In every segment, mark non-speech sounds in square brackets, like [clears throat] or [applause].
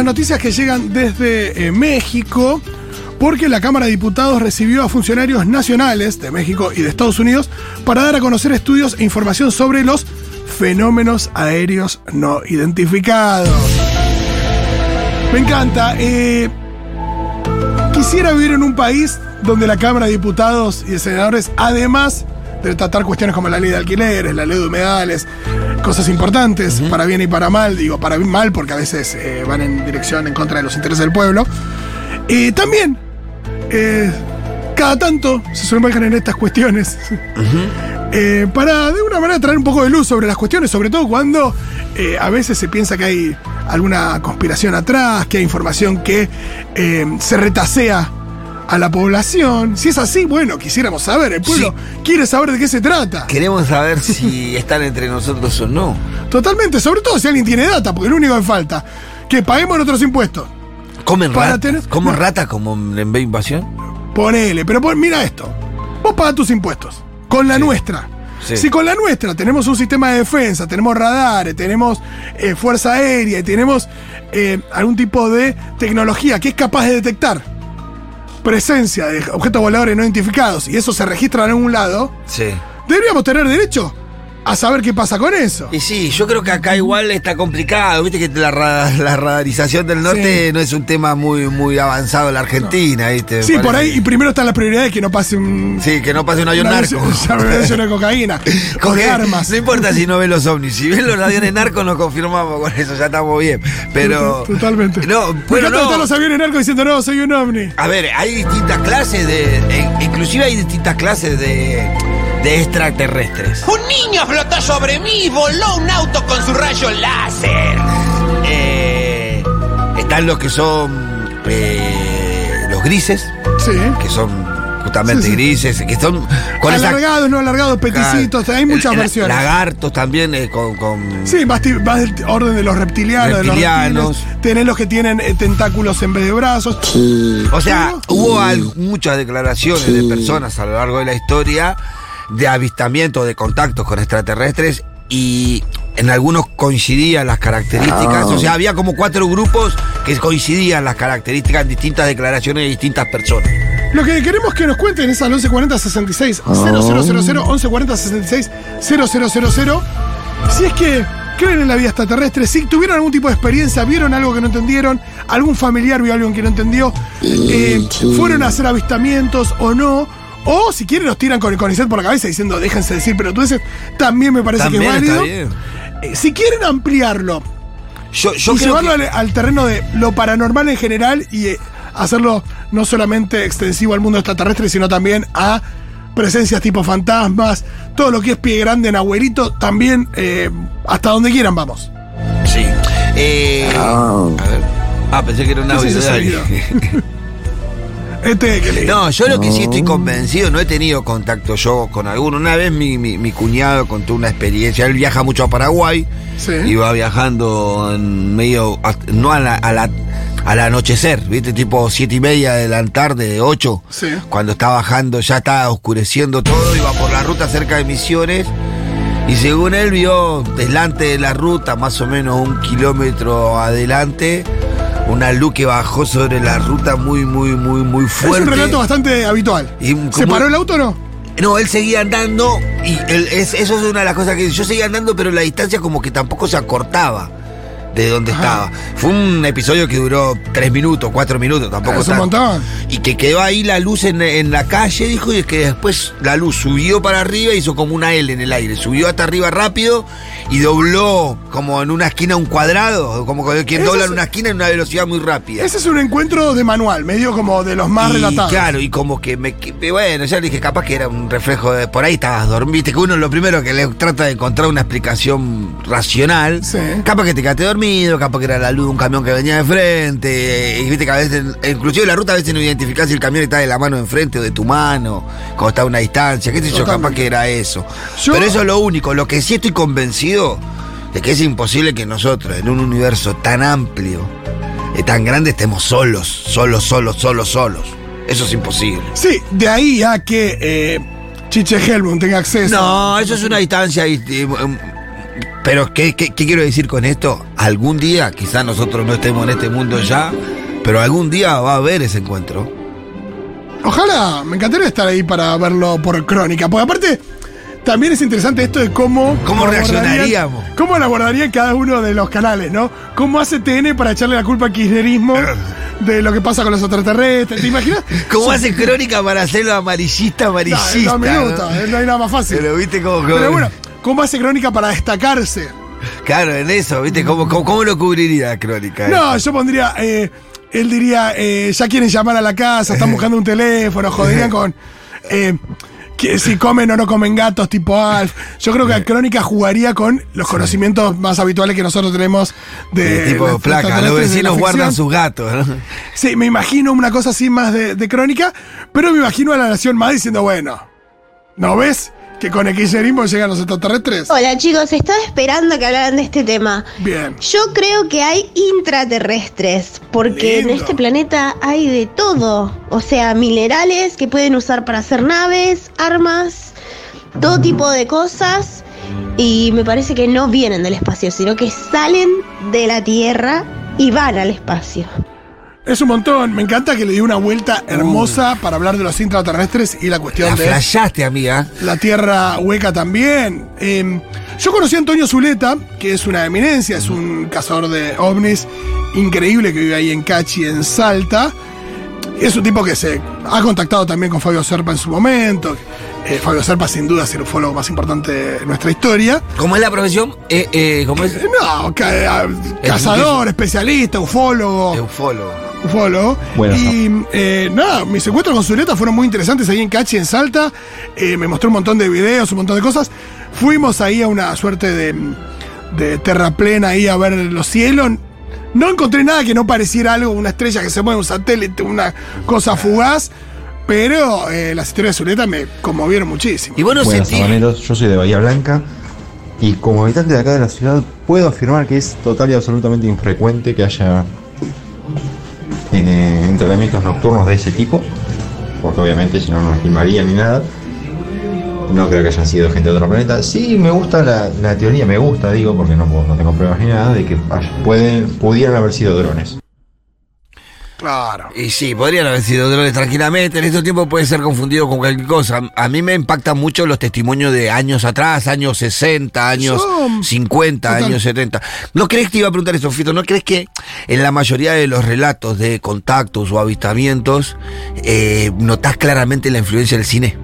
las noticias que llegan desde eh, México, porque la Cámara de Diputados recibió a funcionarios nacionales de México y de Estados Unidos para dar a conocer estudios e información sobre los fenómenos aéreos no identificados. Me encanta. eh, quisiera vivir en un país donde la Cámara de Diputados y de Senadores, además de tratar cuestiones como la ley de alquileres, la ley de humedales, cosas importantes, para bien y para mal, digo para bien mal porque a veces eh, van en dirección en contra de los intereses del pueblo, y también, eh, cada tanto se sumergen en estas cuestiones. [laughs] Eh, para de una manera traer un poco de luz sobre las cuestiones, sobre todo cuando a veces se piensa que hay alguna conspiración atrás, que hay información que se retasea a la población. Si es así, bueno, quisiéramos saber, el pueblo quiere saber de qué se trata. Queremos saber [laughs] si están entre nosotros o no. Totalmente, sobre todo si alguien tiene data, porque lo único que falta, que paguemos nuestros impuestos. ¿Comen Para rata? tener- ¿Comen no. rata como en B Invasión? Ponele, pero pon- mira esto. Vos pagás tus impuestos. Con la Sí. nuestra. Sí. Si con la nuestra tenemos un sistema de defensa, tenemos radares, tenemos eh, fuerza aérea y tenemos eh, algún tipo de tecnología que es capaz de detectar presencia de objetos voladores no identificados y eso se registra en algún lado, Sí. deberíamos tener derecho a saber qué pasa con eso. Y sí, yo creo que acá igual está complicado. Viste que la, la radarización del norte Sí. no es un tema muy, muy avanzado en la Argentina, ¿viste? Sí, por ahí, y primero están las prioridades que no pase un. Sí, que no pase un avión una narco. [laughs] de cocaína. de armas. No importa si no ven los ovnis. Si ven los aviones narcos, nos confirmamos con eso, ya estamos bien. Pero. Totalmente. No, Me encanta no. estar los aviones narcos diciendo, no, soy un ovni. A ver, hay distintas clases de. e- inclusive hay distintas clases de. De extraterrestres. Un niño flotó sobre mí y voló un auto con su rayo láser. Eh, están los que son. eh, los grises, Sí. que son justamente Sí, sí. grises, que son. con esa- alargados, no alargados, peticitos, hay muchas versiones. Lagartos también, eh, con. con- Sí, más, más del orden de los reptilianos, Reptilianos. de los. Tenés los que tienen eh, tentáculos en vez de brazos. O sea, hubo al- muchas declaraciones de personas a lo largo de la historia de avistamientos, de contactos con extraterrestres y en algunos coincidían las características. O sea, había como cuatro grupos que coincidían las características en distintas declaraciones de distintas personas. Lo que queremos que nos cuenten es al 1140 66 000, 1140 66 000. Si es que creen en la vida extraterrestre, si tuvieron algún tipo de experiencia, vieron algo que no entendieron, algún familiar vio algo que no entendió, eh, fueron a hacer avistamientos o no. O si quieren nos tiran con el CONICET por la cabeza diciendo déjense decir pelotudeces, también me parece También que es está válido. bien. Eh, si quieren ampliarlo Yo, yo y creo llevarlo que- al, al terreno de lo paranormal en general y eh, hacerlo no solamente extensivo al mundo extraterrestre, sino también a presencias tipo fantasmas, todo lo que es pie grande en abuelito, también eh, hasta donde quieran vamos. Sí. Eh, a ver. Ah, pensé que era un ¿Qué es audio. Este que le No, yo lo que sí estoy convencido, no he tenido contacto yo con alguno. Una vez mi, mi- mi cuñado contó una experiencia. Él viaja mucho a Paraguay. Sí. Iba viajando en medio, no a la, a la- al anochecer, ¿viste? Tipo siete y media de la tarde, de 8. Sí. Cuando está bajando, ya está oscureciendo todo. Iba por la ruta cerca de Misiones. Y según él vio delante de la ruta, más o menos un kilómetro adelante, una luz que bajó sobre la ruta muy, muy, muy, muy Es fuerte. un relato bastante habitual. Y ¿Se paró el auto o no? No, él seguía andando y él- es- eso es una de las cosas que yo seguía andando, pero la distancia como que tampoco se acortaba de donde estaba. Fue un episodio que duró tres minutos, cuatro minutos, tampoco Es un tanto. montón. Y que quedó ahí la luz en, en la calle, dijo, y es que después la luz subió para arriba, hizo como una L en el aire, subió hasta arriba rápido y dobló como en una esquina un cuadrado, como quien dobla en una esquina en una velocidad muy rápida. Ese es un encuentro de manual, medio como de los más Y, relatados. Claro, y como que me. que- bueno, ya le dije, capaz que era un reflejo de. Por ahí estabas dormido. Viste que uno lo primero que le trata de encontrar una explicación racional. Sí. Capaz que te quedaste dormido, capaz que era la luz de un camión que venía de frente. Y viste que a veces. Inclusive la ruta a veces no identificás si el camión está de la mano de enfrente o de tu mano, cuando está a una distancia. ¿Qué sé yo? Capaz que era eso. Yo- Pero eso es lo único. Lo que sí estoy convencido de que es imposible que nosotros, en un universo tan amplio, eh, tan grande, estemos solos, solos, solos, solos, solos. Eso es imposible. Sí, de ahí a que eh, Chiche Helmut tenga acceso. No, eso es una distancia y- y, Pero ¿qué, qué, qué quiero decir con esto? Algún día, quizás nosotros no estemos en este mundo ya, pero algún día va a haber ese encuentro. Ojalá, me encantaría estar ahí para verlo por crónica. Porque aparte, también es interesante esto de cómo. ¿Cómo reaccionaríamos? ¿Cómo lo abordaría cada uno de los canales, no? ¿Cómo hace TN para echarle la culpa al kirchnerismo [laughs] de lo que pasa con los extraterrestres? ¿Te imaginas? [laughs] ¿Cómo hace crónica para hacerlo amarillista, No, amarillista? dos ¿no? minutos, eh, no hay nada más fácil. Pero viste cómo. Pero bueno, ¿cómo hace crónica para destacarse? Claro, en eso, viste, ¿cómo, cómo, cómo lo cubriría crónica? No, yo pondría. eh, él diría, eh, ya quieren llamar a la casa, están [laughs] buscando un teléfono, joderían [laughs] con. eh, que si comen o no comen gatos tipo Alf. Yo creo que la crónica jugaría con los conocimientos más habituales que nosotros tenemos de. De tipo los placa, los de vecinos guardan sus gatos, ¿no? Sí, me imagino una cosa así más de, de crónica, pero me imagino a la nación más diciendo, bueno, ¿no ves? Que con kirchnerismo llegan los extraterrestres. Hola chicos, estaba esperando que hablaran de este tema. Bien. Yo creo que hay intraterrestres, porque Lindo. en este planeta hay de todo. O sea, minerales que pueden usar para hacer naves, armas, todo tipo de cosas. Y me parece que no vienen del espacio, sino que salen de la Tierra y van al espacio. Es un montón. Me encanta que le dio una vuelta hermosa para hablar de los intraterrestres y la cuestión La de. flashaste, amiga. La tierra hueca también. Eh, yo conocí a Antonio Zuleta, que es una eminencia, es un cazador de ovnis increíble que vive ahí en Cachi, en Salta. Es un tipo que se ha contactado también con Fabio Serpa en su momento. Eh, Fabio Serpa, sin duda, es el ufólogo más importante de nuestra historia. ¿Cómo es la profesión? Eh, eh, ¿Cómo es? Eh, No, ca- cazador, especialista, ufólogo. Eufólogo. Ufólogo. Bueno, y eh, nada, mis encuentros con Zuleta fueron muy interesantes ahí en Cachi, en Salta. Eh, me mostró un montón de videos, un montón de cosas. Fuimos ahí a una suerte de, de terraplena ahí a ver los cielos. No encontré nada que no pareciera algo, una estrella que se mueve, un satélite, una cosa fugaz. Pero eh, las historias de Zuleta me conmovieron muchísimo. Y vos no Buenas, sentís. Yo soy de Bahía Blanca y como habitante de acá de la ciudad puedo afirmar que es total y absolutamente infrecuente que haya eh, entrenamientos nocturnos de ese tipo, porque obviamente si no no nos filmarían ni nada. No creo que hayan sido gente de otro planeta. Sí, me gusta la, la teoría, me gusta, digo, porque no, no tengo pruebas ni nada, de que pudieran haber sido drones. Claro. Y sí, podrían haber sido drones tranquilamente. En estos tiempos puede ser confundido con cualquier cosa. A mí me impactan mucho los testimonios de años atrás, años 60, años Son- 50, total. años 70. ¿No crees que te iba a preguntar eso, Fito? ¿No crees que en la mayoría de los relatos de contactos o avistamientos eh, notás claramente la influencia del cine?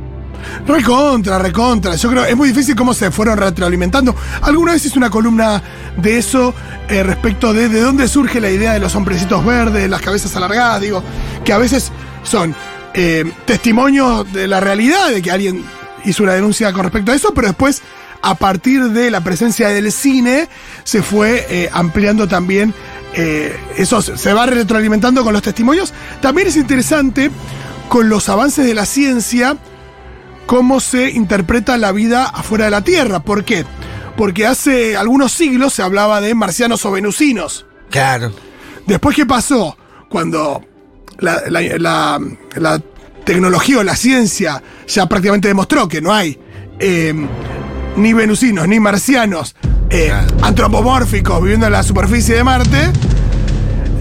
Recontra, recontra. Yo creo es muy difícil cómo se fueron retroalimentando. Alguna vez hice una columna de eso eh, respecto de de dónde surge la idea de los hombrecitos verdes, las cabezas alargadas, digo, que a veces son eh, testimonios de la realidad, de que alguien hizo una denuncia con respecto a eso, pero después, a partir de la presencia del cine, se fue eh, ampliando también. eso se va retroalimentando con los testimonios. También es interesante con los avances de la ciencia cómo se interpreta la vida afuera de la Tierra. ¿Por qué? Porque hace algunos siglos se hablaba de marcianos o venusinos. Claro. Después, ¿qué pasó? Cuando la, la- la- la tecnología o la ciencia ya prácticamente demostró que no hay eh, ni venusinos ni marcianos eh, antropomórficos viviendo en la superficie de Marte,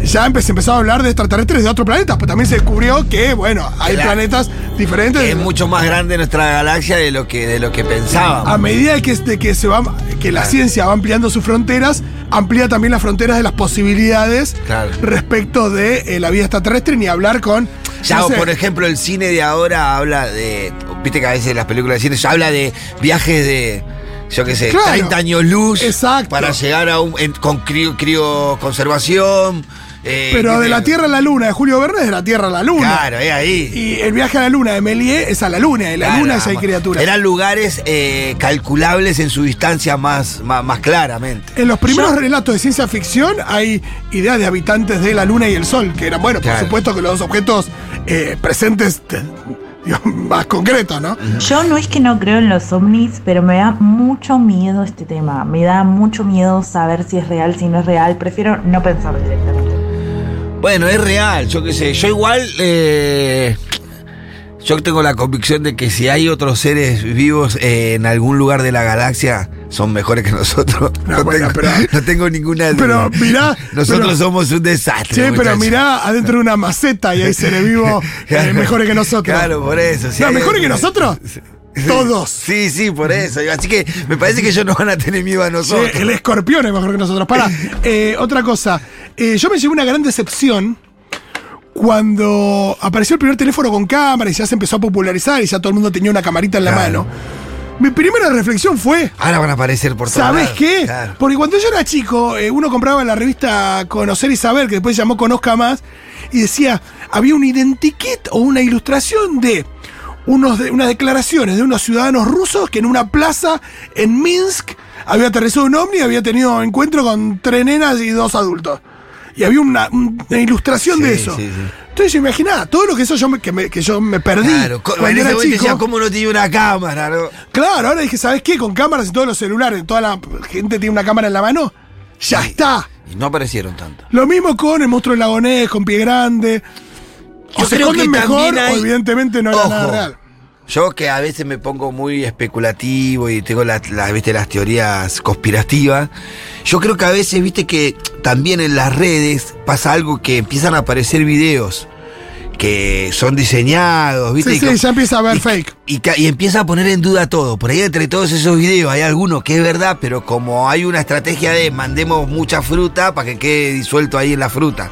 ya empe- se empezó a hablar de extraterrestres de otros planetas, pues también se descubrió que, bueno, hay Claro. planetas diferentes. Que es mucho más grande nuestra galaxia de lo que, de lo que pensábamos. a medida que, de que, se va, que la ciencia va ampliando sus fronteras, amplía también las fronteras de las posibilidades Claro. respecto de eh, la vida extraterrestre, ni hablar con. Ya, no o sé, por ejemplo, el cine de ahora habla de. Viste que a veces las películas de cine ya habla de viajes de. Yo qué sé, Claro. 30 años luz. Exacto. Para llegar a un. en- con crío, crío conservación. Eh, pero de la Tierra a la Luna de Julio Verne es de la Tierra a la Luna. Claro, es ahí. Y el viaje a la Luna de Méliès es a la Luna, y la Claro, Luna ya hay criaturas. Eran lugares eh, calculables en su distancia más, más, más claramente. En los primeros relatos de ciencia ficción hay ideas de habitantes de la Luna y el Sol, que eran, bueno, por supuesto que los objetos eh, presentes [laughs] más concretos, ¿no? Yo no es que no creo en los ovnis, pero me da mucho miedo este tema. Me da mucho miedo saber si es real, si no es real. Prefiero no pensar directamente. Bueno, es real, yo qué sé. Yo igual. eh, yo tengo la convicción de que si hay otros seres vivos eh, en algún lugar de la galaxia, son mejores que nosotros. No, No, bueno, tengo, pero- no tengo ninguna duda. Pero mirá, Nosotros pero- somos un desastre. Sí, pero mirá adentro de una maceta y hay seres vivos [laughs] eh, mejores que nosotros. Claro, por eso. si No, mejores que nosotros. [laughs] Todos. Sí, sí, por eso. Así que me parece que ellos no van a tener miedo a Sí, nosotros. el escorpión es mejor que nosotros. Para, [laughs] otra cosa. Eh, yo me llevé una gran decepción cuando apareció el primer teléfono con cámara y ya se empezó a popularizar y ya todo el mundo tenía una camarita en la Claro. mano. Mi primera reflexión fue. Ahora van a aparecer por ¿Sabes qué? Claro. Porque cuando yo era chico, eh, uno compraba la revista Conocer y Saber, que después se llamó Conozca Más, y decía, había un identikit o una ilustración de, unos de unas declaraciones de unos ciudadanos rusos que en una plaza en Minsk había aterrizado un ovni y había tenido encuentro con tres nenas y dos adultos. Y había una, una ilustración de eso. sí, sí. Entonces, imaginá, todo lo que eso yo me, que, me- que yo me perdí. Claro, cuando en ese era chico. decía, ¿cómo no tiene una cámara? no? Claro, ahora dije, ¿sabes qué? Con cámaras y todos los celulares, toda la gente tiene una cámara en la mano, ya está. Y no aparecieron tanto. Lo mismo con el monstruo del lagonés, con pie grande. O Yo se esconden que mejor, hay- o evidentemente no era nada real. Yo que a veces me pongo muy especulativo y tengo las, las, ¿viste, las teorías conspirativas, yo creo que a veces, viste, que también en las redes pasa algo que empiezan a aparecer videos que son diseñados, viste. Sí, y sí, que- ya empieza a haber y- fake. Y, y empieza a poner en duda todo. Por ahí entre todos esos videos hay alguno que es verdad, pero como hay una estrategia de mandemos mucha fruta para que quede disuelto ahí en la fruta.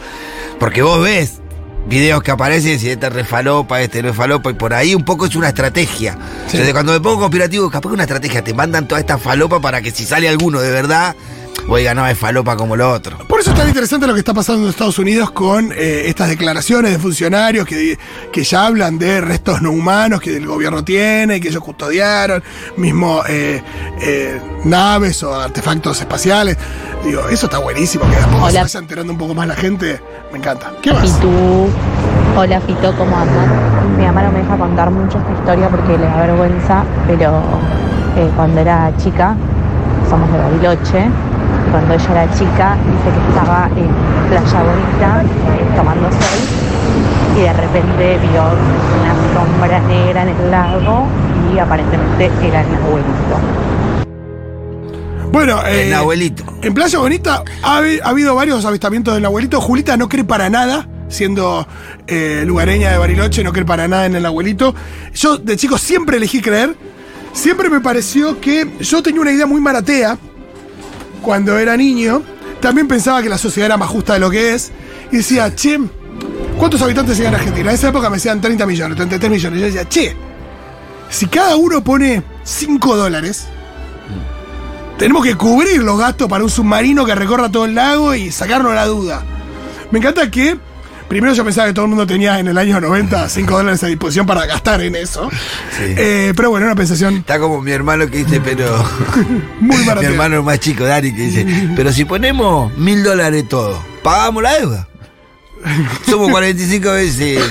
Porque vos ves videos que aparecen si este es refalopa, este no es falopa, y por ahí un poco es una estrategia. Entonces cuando me pongo conspirativo, capaz que una estrategia, te mandan toda esta falopa para que si sale alguno de verdad, oiga, no, es falopa como lo otro. Por eso es tan interesante lo que está pasando en Estados Unidos con eh, estas declaraciones de funcionarios que, que ya hablan de restos no humanos que el gobierno tiene, que ellos custodiaron, mismo eh, eh, naves o artefactos espaciales. Digo, eso está buenísimo, que de a poco se vaya enterando un poco más la gente. Me encanta. ¿Qué más? Pitu. Hola Fito, ¿cómo andan? Mi mamá no me deja contar mucho esta historia porque le da vergüenza, pero eh, cuando era chica, somos de Bariloche, y cuando ella era chica dice que estaba en Playa Bonita eh, tomando sol y de repente vio una sombra negra en el lago y aparentemente era el abuelito. Bueno, eh, El abuelito. En Playa Bonita ha habido varios avistamientos del abuelito. Julita no cree para nada, siendo eh, lugareña de Bariloche, no cree para nada en el abuelito. Yo de chico siempre elegí creer. Siempre me pareció que yo tenía una idea muy maratea cuando era niño. También pensaba que la sociedad era más justa de lo que es. Y decía, che, ¿cuántos habitantes hay en Argentina? En esa época me decían 30 millones, 33 millones. Yo decía, che, si cada uno pone 5 dólares, tenemos que cubrir los gastos para un submarino que recorra todo el lago y sacarnos la duda. Me encanta que, primero yo pensaba que todo el mundo tenía en el año 90 5 dólares a disposición para gastar en eso. Sí. Eh, pero bueno, una pensación Está como mi hermano que dice, pero. [laughs] muy [laughs] mi barata. hermano más chico, Dani, que dice, pero si ponemos mil dólares todo, ¿pagamos la deuda? [laughs] Somos 45 veces.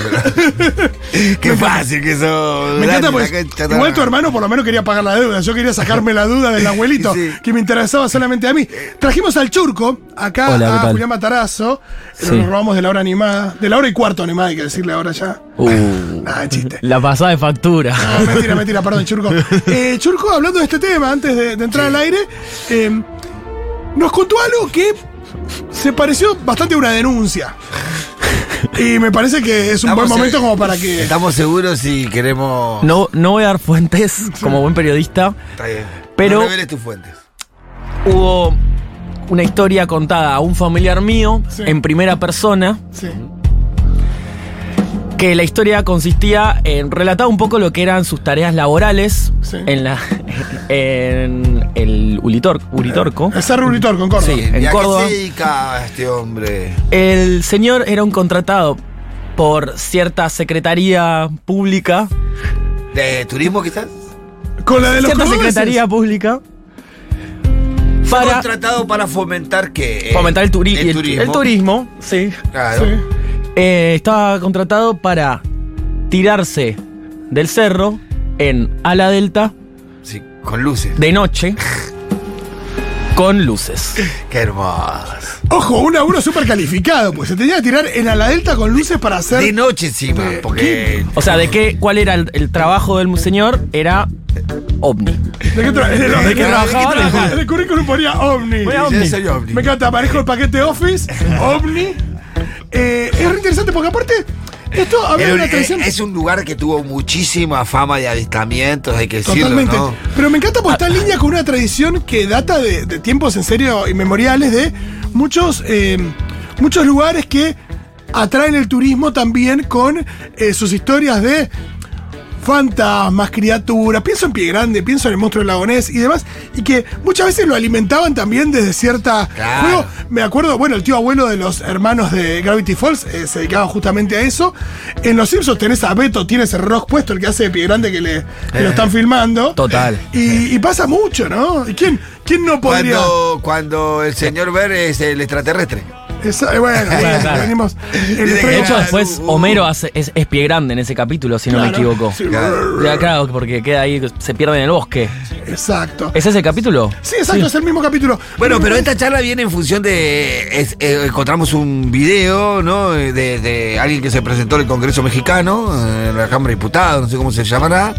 [laughs] Qué fácil que eso. Me encanta pues, igual tu hermano por lo menos quería pagar la deuda. Yo quería sacarme la duda del [laughs] abuelito, Sí. que me interesaba solamente a mí. Trajimos al Churco, acá Hola, ¿qué a? Julián Matarazo. Sí. Nos robamos de la hora animada. De la hora y cuarto animada, hay que decirle ahora ya. Uh, Nada, chiste. la pasada de factura. No, mentira, mentira, perdón, Churco. Eh, Churco, hablando de este tema, antes de, de entrar al aire, eh, nos contó algo que se pareció bastante a una denuncia. Y me parece que es un Estamos buen momento como para que. Estamos seguros si queremos. No, no voy a dar fuentes como buen periodista. Está bien. Pero- No reveles tus fuentes. Hubo una historia contada a un familiar mío Sí. en primera persona, Sí. Que la historia consistía en relatar un poco lo que eran sus tareas laborales Sí. en la [laughs] en el Ulitor, Uritorco. El Cerro Uritor con Córdoba. Sí. En ¿Y a qué Córdoba. dedica este hombre? El señor era un contratado por cierta secretaría pública, ¿De turismo quizás? Con la de los cierta secretaría pública Fue para contratado para fomentar que. fomentar el, turi- el el- turismo. el turismo, sí. Claro. Sí. Eh, estaba contratado para tirarse del cerro en ala delta Sí, con luces. de noche [laughs] con luces. Qué hermoso. Ojo, un laburo súper calificado, pues se tenía que tirar en a la delta con luces para hacer. De noche encima, Eh, porque. O sea, de qué, cuál era el, el trabajo del señor era ovni. ¿De qué, tra- en el- ¿De qué trabajaba? En el currículum ponía ovni. Ponía Sí, ovni. soy ovni. Me encanta, manejo el paquete Office, ovni. Eh, es re interesante porque aparte, esto habla de una tradición. es un lugar que tuvo muchísima fama de avistamientos, hay que decirlo, Totalmente. ¿no? Pero me encanta porque está en línea con una tradición que data de, de tiempos en serio inmemoriales de muchos, eh, muchos lugares que atraen el turismo también con eh, sus historias de fantasmas, criaturas. Pienso en Pie Grande, pienso en el monstruo del lagonés y demás. Y que muchas veces lo alimentaban también desde cierta Claro. juego. Me acuerdo, bueno, el tío abuelo de los hermanos de Gravity Falls eh, se dedicaba justamente a eso. En Los Simpsons tenés a Beto, tienes el rock puesto, el que hace de Pie Grande que, le, que lo están filmando. Total. Y, y pasa mucho, ¿no? ¿Y quién, quién no podría...? Cuando, cuando el señor Ver es el extraterrestre. Esa- eh, bueno, bien, Claro. venimos... el De hecho, después. Homero hace, es, es pie grande en ese capítulo, si no me equivoco. Sí. Ya, claro, porque queda ahí, se pierde en el bosque. Exacto. ¿Es ese capítulo? Sí, exacto, es el mismo capítulo. Bueno, pero esta charla viene en función de. es- eh, encontramos un video, ¿no? De, de alguien que se presentó en el Congreso Mexicano, eh, en la Cámara de Diputados, no sé cómo se llamará,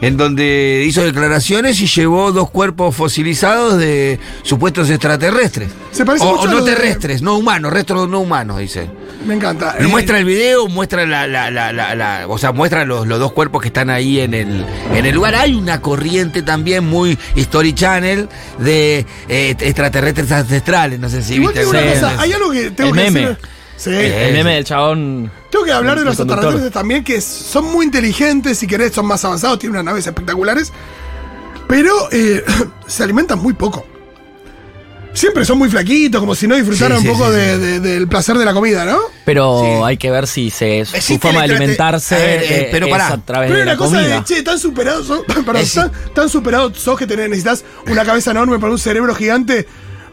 en donde hizo declaraciones y llevó dos cuerpos fosilizados de supuestos extraterrestres. Se parece o, mucho o a no de- terrestres, no humanos, restos no humanos, dice. Me encanta. Eh, muestra el video, muestra la, la- la- la- la- o sea, muestra los, los dos cuerpos que están ahí en el, en el lugar. Hay una corriente también muy History Channel de eh, extraterrestres ancestrales, no sé si Igual viste una cosa, hay algo que tengo El que meme. decir. Sí. El meme del chabón. Tengo que hablar de los extraterrestres también, que son muy inteligentes, si querés, son más avanzados, tienen unas naves espectaculares, pero eh, [clears throat] se alimentan muy poco. Siempre son muy flaquitos, como si no disfrutaran Sí, sí, un poco sí, de- sí. de- del placer de la comida, ¿no? Pero Sí. hay que ver si se, su Existe forma de alimentarse A ver, eh, eh, pero es pará. a través Pero de la una cosa comida. de, che, tan superados sos, [clears throat] perdón, Es- tan, tan superados sos que tenés, necesitas una cabeza enorme para un cerebro gigante,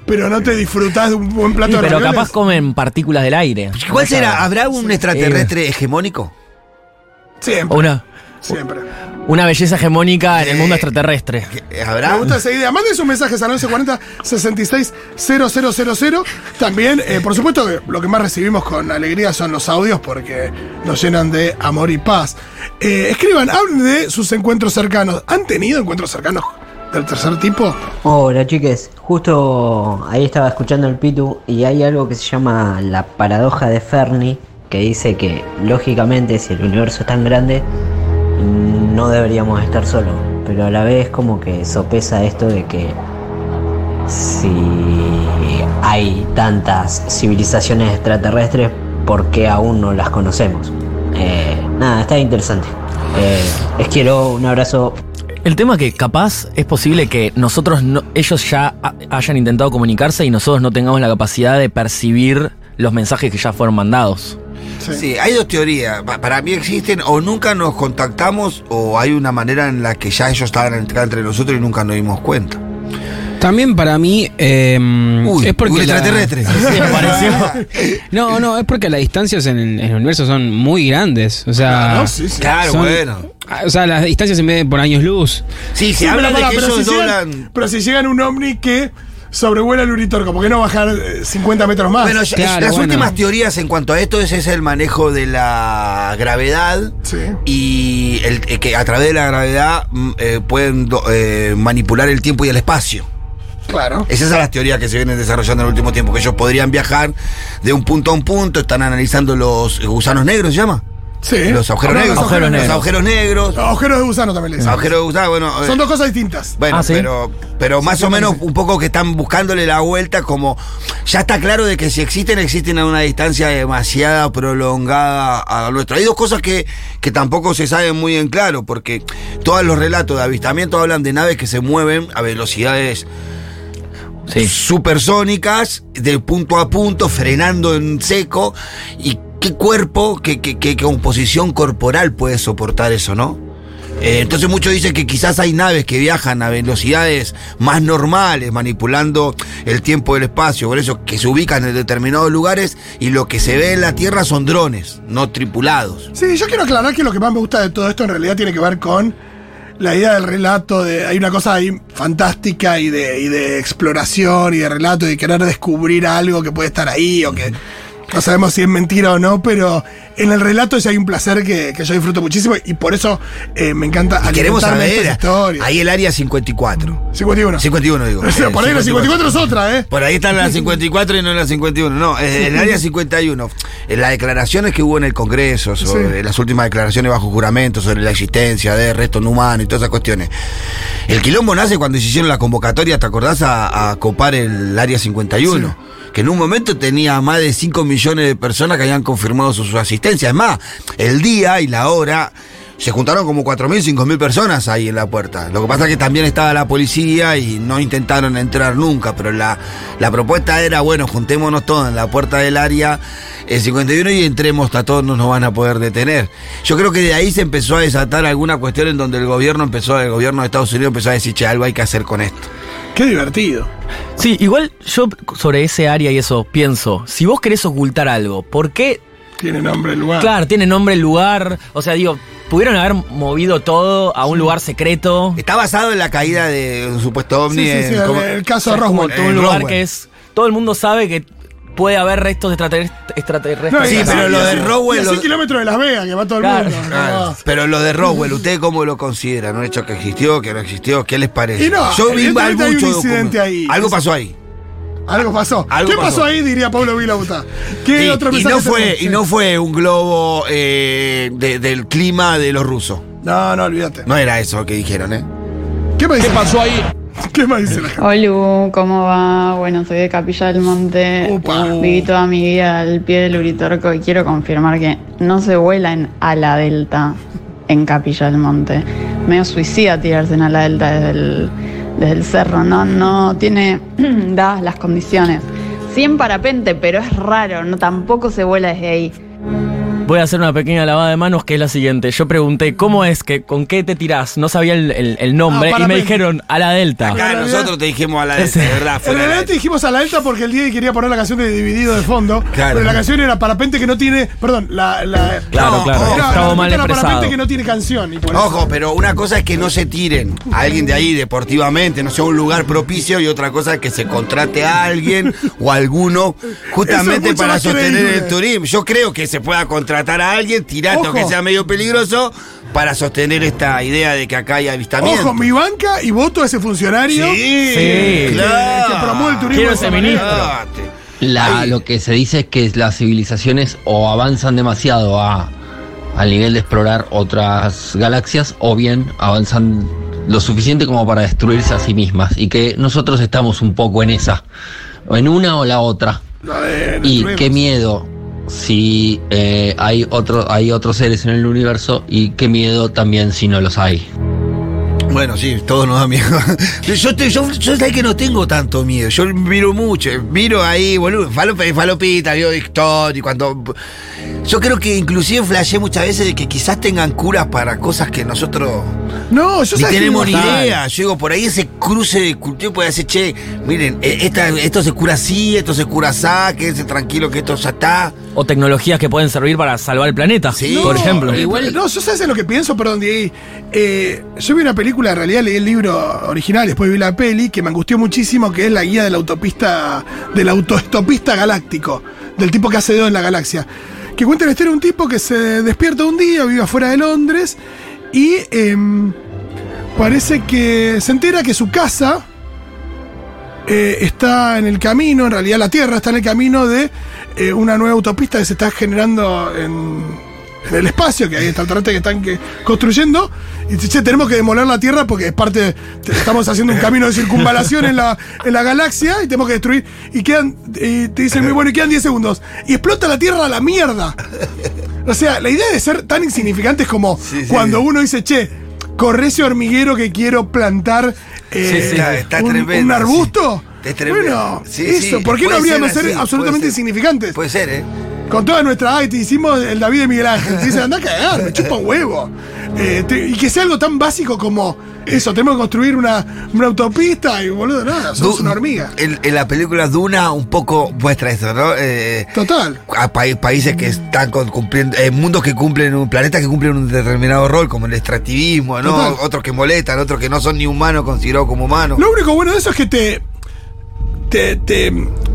pero no te disfrutás de un buen plato Sí, de pero ravioles. capaz comen partículas del aire. ¿Cuál será? ¿Habrá un extraterrestre hegemónico? Siempre, Una, siempre. una belleza hegemónica en el mundo extraterrestre. ¿Qué- ¿Habrá? Me gusta esa idea. Manden sus mensajes al 1140 66 000. También, eh, por supuesto, que lo que más recibimos con alegría son los audios porque nos llenan de amor y paz. Eh, escriban, hablen de sus encuentros cercanos. ¿Han tenido encuentros cercanos del tercer tipo? Hola chiques, justo ahí estaba escuchando el Pitu y hay algo que se llama la paradoja de Fermi, que dice que lógicamente si el universo es tan grande no deberíamos estar solos, pero a la vez como que sopesa esto de que si hay tantas civilizaciones extraterrestres, ¿por qué aún no las conocemos? Eh, nada, está interesante. Eh, les quiero, un abrazo. El tema que capaz es posible que nosotros no, ellos ya ha- hayan intentado comunicarse y nosotros no tengamos la capacidad de percibir los mensajes que ya fueron mandados. Sí, hay dos teorías. Pa- Para mí existen o nunca nos contactamos o hay una manera en la que ya ellos estaban entre nosotros y nunca nos dimos cuenta. También para mí eh, Uy, es porque la- extraterrestre. [laughs] [laughs] No, no, es porque las distancias en el, en el universo son muy grandes. O sea, Ah, no, sí, sí. Claro, son- bueno. ah, o sea, las distancias se miden por años luz. Sí, se Sí, habla de que pero ellos si llegan- doblan. pero si llegan un ovni que sobrevuela el Uritorco, ¿por qué no bajar eh, 50 metros más? Bueno, ya- Claro, las bueno. últimas teorías en cuanto a esto es, es el manejo de la gravedad Sí. y el, eh, que a través de la gravedad mm, eh, pueden eh, manipular el tiempo y el espacio. Claro. Esas son las teorías que se vienen desarrollando en el último tiempo, que ellos podrían viajar de un punto a un punto, están analizando los gusanos negros, ¿se llama? Sí. Los agujeros No, los negros. agujeros Los negros. agujeros negros. Agujeros de gusano también le dicen. Agujeros de gusano, bueno. eh, Son dos cosas distintas. Bueno, Ah, ¿sí? pero, pero más o menos un poco que están buscándole la vuelta, como ya está claro de que si existen, existen a una distancia demasiada prolongada a nuestro. Hay dos cosas que, que tampoco se saben muy en claro, porque todos los relatos de avistamiento hablan de naves que se mueven a velocidades Sí. supersónicas, de punto a punto, frenando en seco. ¿Y qué cuerpo, qué, qué- qué composición corporal puede soportar eso, no? Eh, entonces muchos dicen que quizás hay naves que viajan a velocidades más normales, manipulando el tiempo del espacio, por eso que se ubican en determinados lugares y lo que se ve en la Tierra son drones, no tripulados. Sí, yo quiero aclarar que lo que más me gusta de todo esto en realidad tiene que ver con la idea del relato. De, hay una cosa ahí fantástica y de, y de exploración y de relato y de querer descubrir algo que puede estar ahí o que, No sabemos si es mentira o no, pero en el relato ya hay un placer que, que yo disfruto muchísimo y por eso eh, me encanta Y queremos saber. Ahí el área 54. 51. 51 digo. [laughs] O sea, por ahí la 54 es otra, ¿eh? Por ahí está la 54 y no la 51. No, es el [laughs] área 51. En las declaraciones que hubo en el Congreso, sobre Sí. las últimas declaraciones bajo juramento, sobre la existencia de restos no humanos y todas esas cuestiones. El quilombo nace cuando se hicieron la convocatoria, ¿te acordás? A, a copar el área 51. Que en un momento tenía más de 5 millones de personas que habían confirmado su, asistencia. Es más, el día y la hora se juntaron como 4.000, 5.000 personas ahí en la puerta. Lo que pasa es que también estaba la policía y no intentaron entrar nunca, pero la, la propuesta era, bueno, juntémonos todos en la puerta del área el 51 y entremos, hasta todos no nos van a poder detener. Yo creo que de ahí se empezó a desatar alguna cuestión en donde el gobierno empezó, el gobierno de Estados Unidos empezó a decir, che, algo hay que hacer con esto. Qué divertido. Sí, igual yo sobre ese área y eso pienso, si vos querés ocultar algo, ¿por qué? Tiene nombre el lugar. Claro, tiene nombre el lugar, o sea, digo, pudieron haber movido todo a un lugar secreto. Está basado en la caída de un supuesto ovni. Sí, sí, sí, en- el- como- el caso O sea, de Roswell. todo un lugar Roswell. que es. Todo el mundo sabe que puede haber restos extraterrestres. extraterrestres No, Sí, pero lo de así lo- kilómetros de Las Vegas, que va todo el Claro. mundo. Claro. no. Pero lo de Roswell, ¿ustedes cómo lo consideran? ¿Un hecho que existió, que no existió? ¿Qué les parece? Y no, Yo vi evidentemente hay un mucho incidente ahí. Algo pasó ahí. Algo pasó. Algo ¿Qué pasó? pasó. ahí? Diría Pablo Vilauta. ¿Qué Sí, otro y, mensaje no fue, y no fue un globo eh, de- del clima de los rusos. No, no, olvídate. No era eso que dijeron, ¿eh? ¿Qué, me dice? pasó ahí? [laughs] ¿Qué me dice la gente? Hola, ¿cómo va? Bueno, soy de Capilla del Monte. Upa. Viví toda mi vida al pie del Uritorco y quiero confirmar que no se vuela en ala delta en Capilla del Monte. Medio suicida tirarse en ala delta desde el, desde el cerro. No, no tiene [clears throat] dadas las condiciones. Sí en parapente, pero es raro. No, tampoco se vuela desde ahí. Voy a hacer una pequeña lavada de manos que es la siguiente. Yo pregunté, ¿cómo es que con qué te tirás? No sabía el, el- el nombre Ah, y me dijeron a la Delta. Acá realidad- nosotros te dijimos a la Ese- de verdad. En realidad te dijimos a la Delta porque el día quería poner la canción de Dividido de fondo. Claro. Pero la canción era Parapente que no tiene. Perdón, la. la Claro, No, claro. ojo, era- Estaba la mal era Parapente expresado. que no tiene canción. y por eso- Ojo, pero una cosa es que no se tiren a alguien de ahí deportivamente, no sea un lugar propicio, y otra cosa es que se contrate a alguien o a alguno justamente es para sostener creíble. el turismo. Yo creo que se pueda contratar a alguien, tirate Ojo. aunque sea medio peligroso, para sostener esta idea de que acá hay avistamiento. Ojo, mi banca y voto a ese funcionario. Sí, Sí. claro. Que promueve el turismo Quiero de ese ministro. La- lo que se dice es que las civilizaciones o avanzan demasiado a, al nivel de explorar otras galaxias o bien avanzan lo suficiente como para destruirse a sí mismas y que nosotros estamos un poco en esa, o en una o la otra. De- Y qué miedo si eh, hay, otro, hay otros seres en el universo y qué miedo también si no los hay. Bueno, sí, todo nos da miedo. [laughs] Yo, te, yo, yo que no tengo tanto miedo. Yo miro mucho. Miro ahí, boludo. Falop, falopita, vio y cuando. Yo creo que inclusive flashé muchas veces de que quizás tengan curas para cosas que nosotros No, yo ni tenemos ni idea. Yo digo, por ahí ese cruce de cultivo puede decir, che, miren, eh, esta- esto se cura así, esto se cura así, quédense tranquilo que esto ya está. O tecnologías que pueden servir para salvar el planeta, Sí. por No, ejemplo. eh, No, yo sabes lo que pienso, perdón, Diego. Eh, yo vi una película, en realidad leí el libro original, después vi la peli, que me angustió muchísimo, que es la guía de la autopista, del autoestopista galáctico, del tipo que hace dedo en la galaxia. Que cuenta la historia de un tipo que se despierta un día, vive afuera de Londres, y em, parece que se entera que su casa eh, está en el camino, en realidad la Tierra está en el camino de eh, una nueva autopista que se está generando en, en el espacio, que hay extraterrestres que están que- construyendo. Y dice, che, tenemos que demoler la Tierra porque es parte, te- estamos haciendo un camino de circunvalación en la, en la galaxia y tenemos que destruir. Y quedan, y te dicen, muy bueno, y quedan 10 segundos. Y explota la Tierra a la mierda. O sea, la idea de ser tan insignificantes como Sí, sí. cuando uno dice, che, corre ese hormiguero que quiero plantar eh, Sí, está- un, tremendo, un arbusto. Es. Bueno, Sí, eso, sí, ¿por qué no habríamos ser ser, así, absolutamente puede ser. insignificantes? Puede ser, ¿eh? Con toda nuestra te hicimos el David de Miguel Ángel. Te dicen, anda a cagar, me chupa un huevo. Eh, te- y que sea algo tan básico como eso, tenemos que construir una, una autopista y boludo, nada, sos Du- una hormiga. En, en la película Duna un poco muestra eso, ¿no? Eh, Total. a pa- países que están cumpliendo, eh, mundos que cumplen, un planetas que cumplen un determinado rol, como el extractivismo, ¿no? Total. Otros que molestan, otros que no son ni humanos considerados como humanos. Lo único bueno de eso es que te. Te, te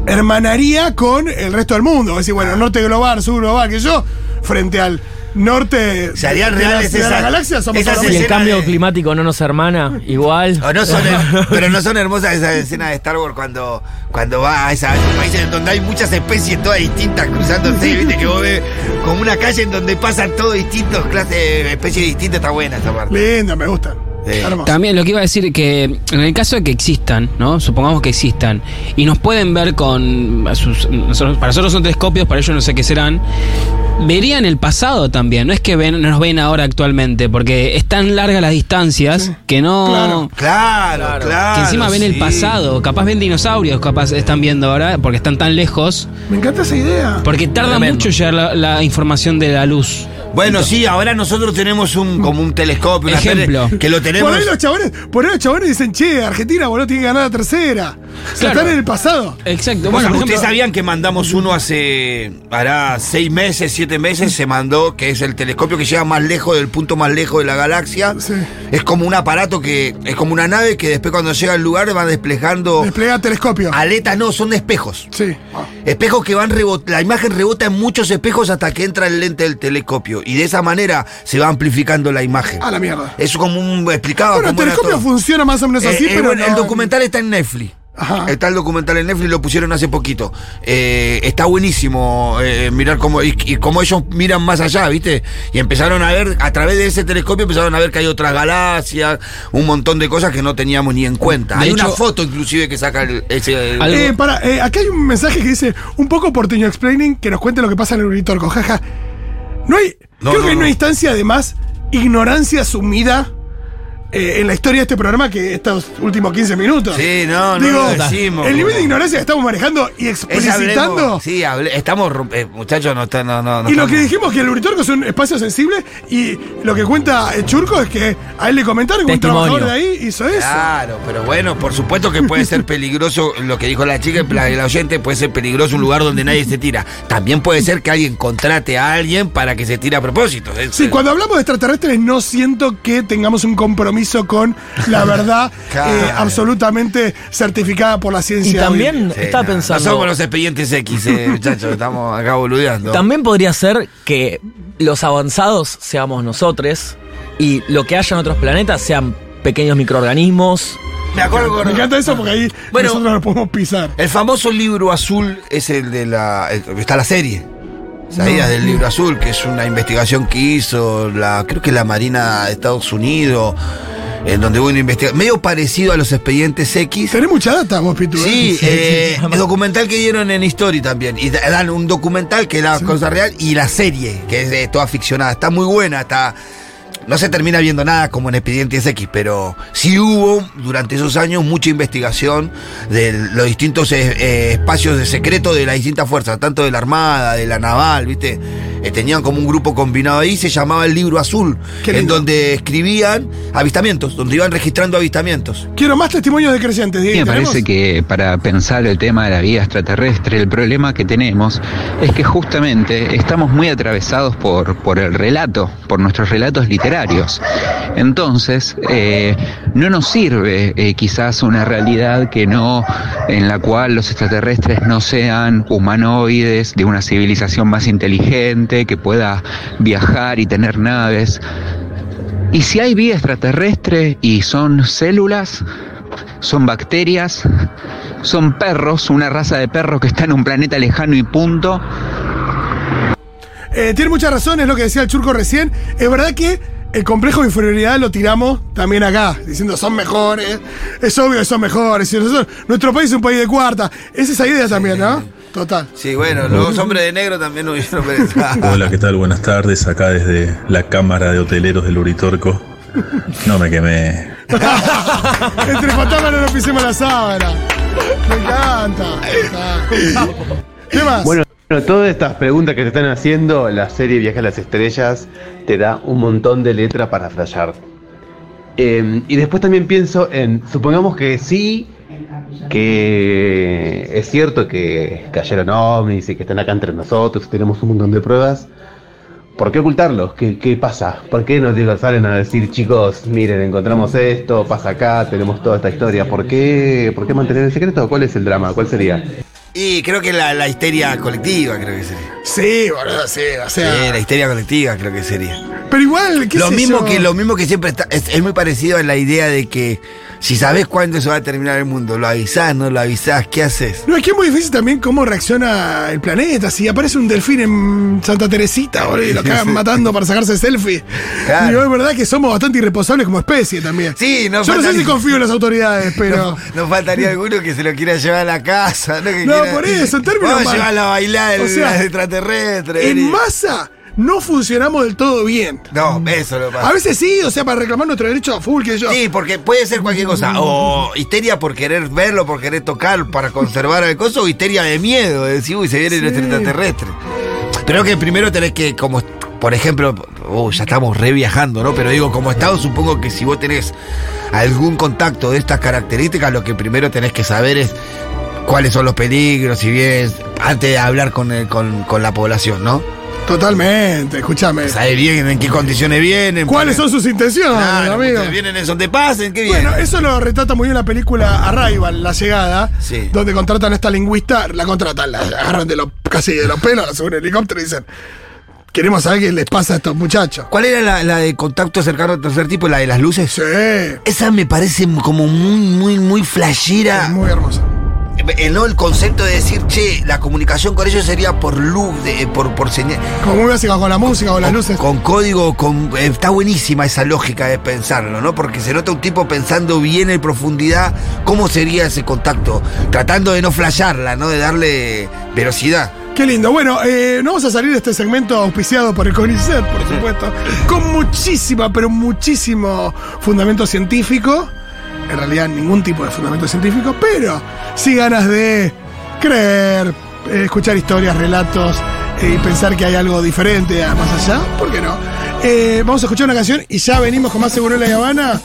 hermanaría con el resto del mundo. Es decir, bueno, norte global, sur global, que yo, frente al norte Se harían de la- reales de la, esas- galaxia, somos esas Si el cambio de- climático no nos hermana, igual. O no son, [laughs] pero no son hermosas esas escenas de Star Wars cuando, cuando va a esos países donde hay muchas especies todas distintas cruzándose, viste que vos ves como una calle en donde pasan todos distintos, clases, especies distintas, está buena esa parte. Linda, me gusta. También lo que iba a decir que en el caso de que existan, ¿no? Supongamos que existan y nos pueden ver con sus- nosotros- para nosotros son telescopios, para ellos no sé qué serán. Verían el pasado también, no es que ven, no nos ven ahora actualmente, porque es tan largas las distancias que no. Claro, claro. que encima ven el pasado, capaz ven dinosaurios, capaz están viendo ahora, porque están tan lejos. Me encanta esa idea. Porque tarda Tremendo. mucho llegar la, la información de la luz. Bueno, sí, ahora nosotros tenemos un como un telescopio, una Ejemplo. que lo tenemos. Por ahí los chabones, por ahí los chabones dicen, che, Argentina, boludo, tiene que ganar la tercera. Claro. están en el pasado. Exacto. Bueno, por ustedes ejemplo, sabían que mandamos uno hace, hará seis meses, siete meses, se mandó, que es el telescopio que llega más lejos del punto más lejos de la galaxia. Sí. Es como un aparato que, es como una nave que después cuando llega al lugar va desplegando Desplega telescopio. aletas, no, son de espejos. Sí. Espejos que van rebot la imagen rebota en muchos espejos hasta que entra el lente del telescopio. Y de esa manera se va amplificando la imagen. A la mierda. Eso como un explicaba Bueno, el telescopio funciona más o menos así, Eh, eh, pero bueno, no- el documental está en Netflix. Ajá. Está el documental en Netflix, lo pusieron hace poquito. Eh, está buenísimo eh, mirar cómo, y, y cómo ellos miran más allá, ¿viste? Y empezaron a ver, a través de ese telescopio, empezaron a ver que hay otras galaxias, un montón de cosas que no teníamos ni en cuenta. De hay hecho- una foto inclusive que saca el- ese... Eh, para, eh, acá hay un mensaje que dice, un poco porteño explaining, que nos cuente lo que pasa en el Uritorco. Jaja. No hay. No, creo no, que hay no. una instancia de más ignorancia sumida eh, en la historia de este programa que estos últimos 15 minutos. Sí, no, no Digo, lo decimos. el nivel de ignorancia que estamos manejando y explicitando. hablemos- sí, hable- estamos, eh, muchachos, no está, no, no, no Y lo que dijimos que el Uritorco es un espacio sensible y lo que cuenta el Churco es que a él le comentaron que un trabajador de ahí hizo eso. Claro, pero bueno, por supuesto que puede ser [laughs] peligroso, lo que dijo la chica, la, la oyente, puede ser peligroso un lugar donde nadie se tira. También puede ser que alguien contrate a alguien para que se tire a propósito. Es- Sí, cuando hablamos de extraterrestres no siento que tengamos un compromiso con la [laughs] verdad eh, absolutamente certificada por la Y ciencia. también Sí, estaba no, No pensando. somos los expedientes X, eh, muchachos, estamos acá boludeando. También podría ser que los avanzados seamos nosotros y lo que haya en otros planetas sean pequeños microorganismos. Me acuerdo con- Me encanta eso porque ahí Bueno. nosotros lo podemos pisar. El famoso libro azul es el de la. el- está la serie. Sabías del libro azul, que es una investigación que hizo la. creo que la Marina de Estados Unidos. En donde hubo una investigación. Medio parecido a los expedientes X. Tenés mucha data vos, Pitu. ¿eh? Sí, eh, el documental que dieron en History también. Y da- dan un documental que es la cosa real y la serie, que es eh, toda ficcionada. Está muy buena, está. No se termina viendo nada como en Expedientes X, pero sí hubo durante esos años mucha investigación de los distintos eh, eh, espacios de secreto de las distintas fuerzas, tanto de la Armada, de la Naval, ¿viste? Eh, tenían como un grupo combinado ahí, se llamaba el Libro Azul, en donde escribían avistamientos, donde iban registrando avistamientos. Quiero más testimonios de creyentes, A mí Diego. me parece que para pensar el tema de la vida extraterrestre, el problema que tenemos es que justamente estamos muy atravesados por, por el relato, por nuestros relatos literarios. Entonces, eh, no nos sirve eh, quizás una realidad que no, en la cual los extraterrestres no sean humanoides de una civilización más inteligente, que pueda viajar y tener naves. Y si hay vida extraterrestre y son células, son bacterias, son perros, una raza de perros que está en un planeta lejano y punto. Eh, tiene mucha razón, es lo que decía el Churco recién. Es verdad que el complejo de inferioridad lo tiramos también acá, diciendo son mejores, es obvio que son mejores. y nosotros- nuestro país es un país de cuarta. Es esa idea también, ¿no? Total. Sí, bueno, los hombres de negro también no hubieron pensado. Hola, ¿qué tal? Buenas tardes. Acá desde la Cámara de Hoteleros del Uritorco. No me quemé. [laughs] Entre fantasmas no nos pisemos la sábana. Me encanta. me encanta. ¿Qué más? Bueno, bueno, todas estas preguntas que te están haciendo, la serie Viaje a las Estrellas te da un montón de letra para flashear. Eh, y después también pienso en, supongamos que sí, que es cierto que cayeron ovnis y que están acá entre nosotros, tenemos un montón de pruebas. ¿Por qué ocultarlos? ¿Qué, pasa? ¿Por qué nos salen a decir, chicos, miren, encontramos esto, pasa acá, tenemos toda esta historia? ¿Por qué, ¿Por qué mantener el secreto? ¿Cuál es el drama? ¿Cuál sería? Y creo que la, la histeria colectiva, creo que sería. Sí, boludo, sí, o sea. Sí, la histeria colectiva creo que sería. Pero igual, ¿qué Lo mismo que lo mismo que siempre está, es, es muy parecido a la idea de que si sabes cuándo se va a terminar el mundo, lo avisás, no lo avisás, ¿qué haces? No, es que es muy difícil también cómo reacciona el planeta. Si aparece un delfín en Santa Teresita, boludo, y lo [laughs] cagan matando para sacarse selfie. Claro. Digo, es verdad que somos bastante irresponsables como especie también. Sí, no Yo no sé si confío en las autoridades, pero. [laughs] No, no faltaría alguno que se lo quiera llevar a la casa, ¿no? [laughs] Que No, quiera- por eso, en términos Vamos a más- a bailar O sea, extraterrestre. En vení. masa no funcionamos del todo bien. No, eso lo pasa. A veces sí, o sea, para reclamar nuestro derecho a full, que yo. Sí, porque puede ser cualquier cosa. O histeria por querer verlo, por querer tocar, para conservar el coso, o histeria de miedo, de decir, uy, se viene el extraterrestre. Creo que primero tenés que, como, por ejemplo, oh, ya estamos re viajando, ¿no? Pero digo, como Estado, supongo que si vos tenés algún contacto de estas características, lo que primero tenés que saber es cuáles son los peligros, si bien, antes de hablar con, el- con, con la población, ¿no? Totalmente, escúchame. Saber bien en qué condiciones vienen. ¿Cuáles son sus intenciones, Claro, amigo? vienen en son de paz, ¿en qué vienen? Bueno, eso lo retrata muy bien la película Arrival, La Llegada, Sí. donde contratan a esta lingüista, la contratan, la agarran de los, casi de los pelos, la suben en helicóptero y dicen, queremos saber qué les pasa a estos muchachos. ¿Cuál era la, la de contacto cercano al tercer tipo, la de las luces? Sí. Esa me parece como muy, muy, muy flashera. Muy hermosa. Eh, no el concepto de decir, che, la comunicación con ellos sería por luz, de- por, por señal. Como muy básica con la música, con las luces. Con código, con, eh, está buenísima esa lógica de pensarlo, ¿no? Porque se nota un tipo pensando bien en profundidad cómo sería ese contacto, tratando de no flashearla, ¿no? De darle velocidad. Qué lindo. Bueno, eh, no vamos a salir de este segmento auspiciado por el CONICET, por supuesto, con muchísima, pero muchísimo fundamento científico. En realidad, ningún tipo de fundamento científico, pero sí ganas de creer, eh, escuchar historias, relatos eh, y pensar que hay algo diferente más allá. ¿Por qué no? Eh, vamos a escuchar una canción y ya venimos con más Seguro en la Habana.